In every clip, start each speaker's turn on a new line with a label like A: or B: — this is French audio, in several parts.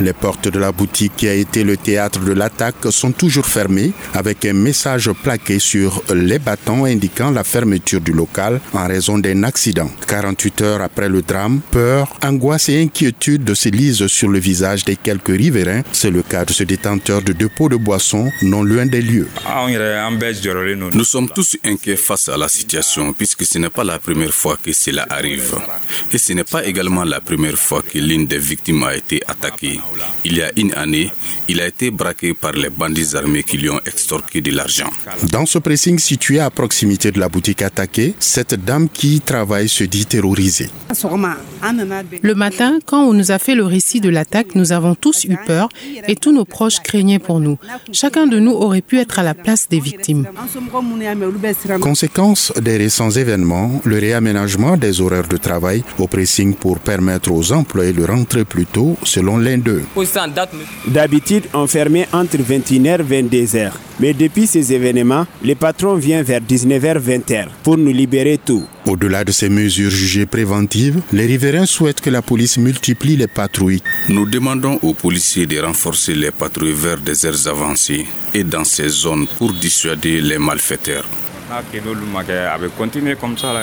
A: Les portes de la boutique qui a été le théâtre de l'attaque sont toujours fermées avec un message plaqué sur les bâtons indiquant la fermeture du local en raison d'un accident. 48 heures après le drame, peur, angoisse et inquiétude se lisent sur le visage des quelques riverains. C'est le cas de ce détenteur de dépôt de boissons non loin des lieux.
B: Nous sommes tous inquiets face à la situation puisque ce n'est pas la première fois que cela arrive. Et ce n'est pas également la première fois que l'une des victimes a été attaquée. Il y a une année, il a été braqué par les bandits armés qui lui ont extorqué de l'argent.
A: Dans ce pressing situé à proximité de la boutique attaquée, cette dame qui y travaille se dit terrorisée.
C: Le matin, quand on nous a fait le récit de l'attaque, nous avons tous eu peur et tous nos proches craignaient pour nous. Chacun de nous aurait pu être à la place des victimes.
A: Conséquence des récents événements, le réaménagement des horaires de travail au pressing pour permettre aux employés de rentrer plus tôt selon l'un d'eux.
D: D'habitude, on fermait entre 21h et 22h. Mais depuis ces événements, les patrons viennent vers 19h-20h pour nous libérer tout.
A: Au-delà de ces mesures jugées préventives, les riverains souhaitent que la police multiplie les patrouilles.
B: Nous demandons aux policiers de renforcer les patrouilles vers des aires avancées et dans ces zones pour dissuader les malfaiteurs.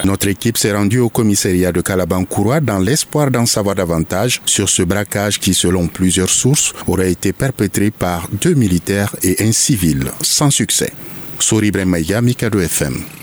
A: Notre équipe s'est rendue au commissariat de Kalabankouroua dans l'espoir d'en savoir davantage sur ce braquage qui, selon plusieurs sources, aurait été perpétré par deux militaires et un civil, sans succès. Souri Bremaïga, Mikado FM.